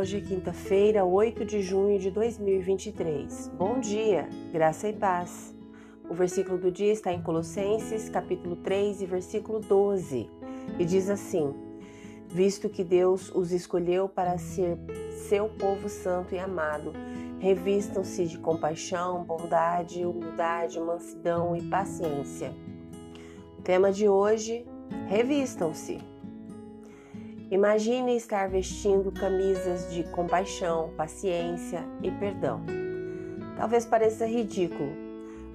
Hoje é quinta-feira, 8 de junho de 2023. Bom dia, graça e paz. O versículo do dia está em Colossenses, capítulo 3 e versículo 12, e diz assim: Visto que Deus os escolheu para ser seu povo santo e amado, revistam-se de compaixão, bondade, humildade, mansidão e paciência. O tema de hoje: revistam-se. Imagine estar vestindo camisas de compaixão, paciência e perdão. Talvez pareça ridículo,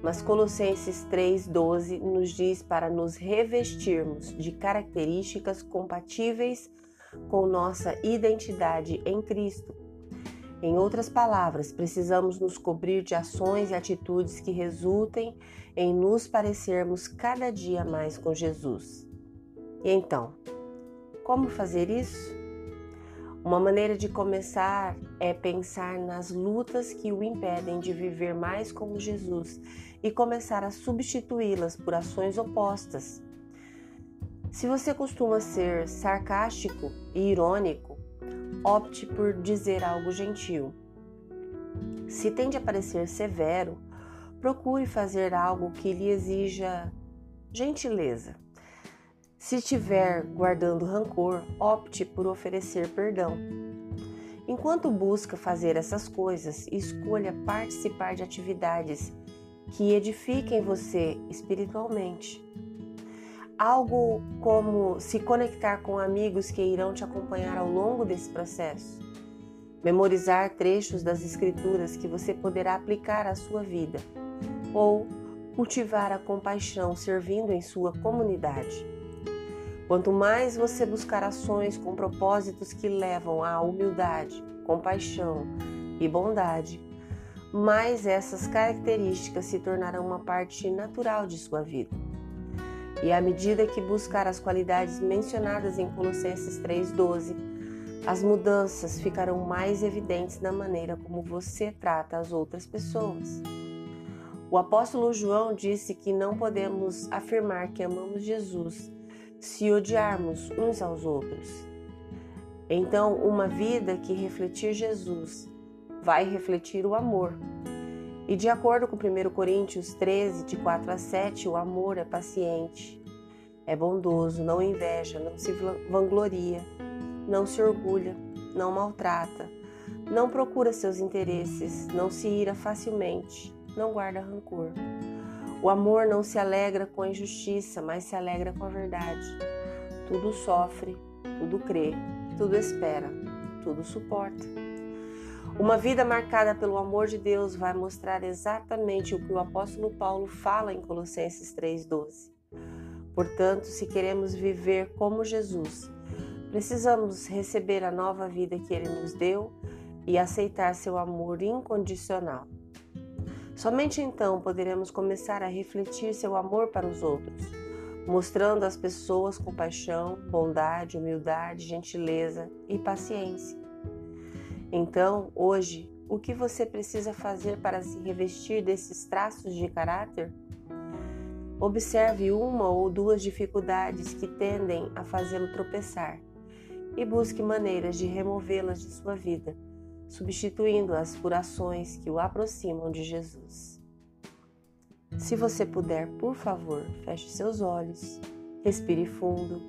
mas Colossenses 3,12 nos diz para nos revestirmos de características compatíveis com nossa identidade em Cristo. Em outras palavras, precisamos nos cobrir de ações e atitudes que resultem em nos parecermos cada dia mais com Jesus. E então, como fazer isso? Uma maneira de começar é pensar nas lutas que o impedem de viver mais como Jesus e começar a substituí-las por ações opostas. Se você costuma ser sarcástico e irônico, opte por dizer algo gentil. Se tende a parecer severo, procure fazer algo que lhe exija gentileza. Se estiver guardando rancor, opte por oferecer perdão. Enquanto busca fazer essas coisas, escolha participar de atividades que edifiquem você espiritualmente. Algo como se conectar com amigos que irão te acompanhar ao longo desse processo. Memorizar trechos das Escrituras que você poderá aplicar à sua vida. Ou cultivar a compaixão servindo em sua comunidade. Quanto mais você buscar ações com propósitos que levam à humildade, compaixão e bondade, mais essas características se tornarão uma parte natural de sua vida. E à medida que buscar as qualidades mencionadas em Colossenses 3,12, as mudanças ficarão mais evidentes na maneira como você trata as outras pessoas. O apóstolo João disse que não podemos afirmar que amamos Jesus se odiarmos uns aos outros. Então, uma vida que refletir Jesus vai refletir o amor. E de acordo com 1 Coríntios 13, de 4 a 7, o amor é paciente, é bondoso, não inveja, não se vangloria, não se orgulha, não maltrata, não procura seus interesses, não se ira facilmente, não guarda rancor. O amor não se alegra com a injustiça, mas se alegra com a verdade. Tudo sofre, tudo crê, tudo espera, tudo suporta. Uma vida marcada pelo amor de Deus vai mostrar exatamente o que o apóstolo Paulo fala em Colossenses 3,12. Portanto, se queremos viver como Jesus, precisamos receber a nova vida que ele nos deu e aceitar seu amor incondicional. Somente então poderemos começar a refletir seu amor para os outros, mostrando às pessoas compaixão, bondade, humildade, gentileza e paciência. Então, hoje, o que você precisa fazer para se revestir desses traços de caráter? Observe uma ou duas dificuldades que tendem a fazê-lo tropeçar e busque maneiras de removê-las de sua vida substituindo-as por ações que o aproximam de Jesus. Se você puder, por favor, feche seus olhos, respire fundo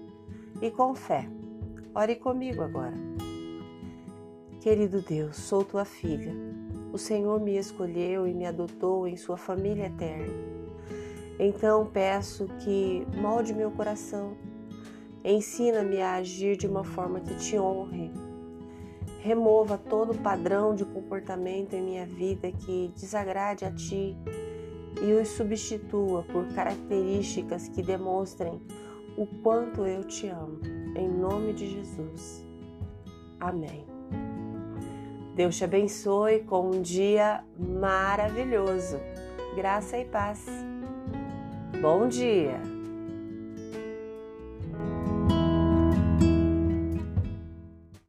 e com fé, ore comigo agora. Querido Deus, sou tua filha. O Senhor me escolheu e me adotou em sua família eterna. Então peço que molde meu coração, ensina-me a agir de uma forma que te honre Remova todo padrão de comportamento em minha vida que desagrade a Ti e os substitua por características que demonstrem o quanto eu te amo. Em nome de Jesus. Amém. Deus te abençoe com um dia maravilhoso. Graça e paz. Bom dia!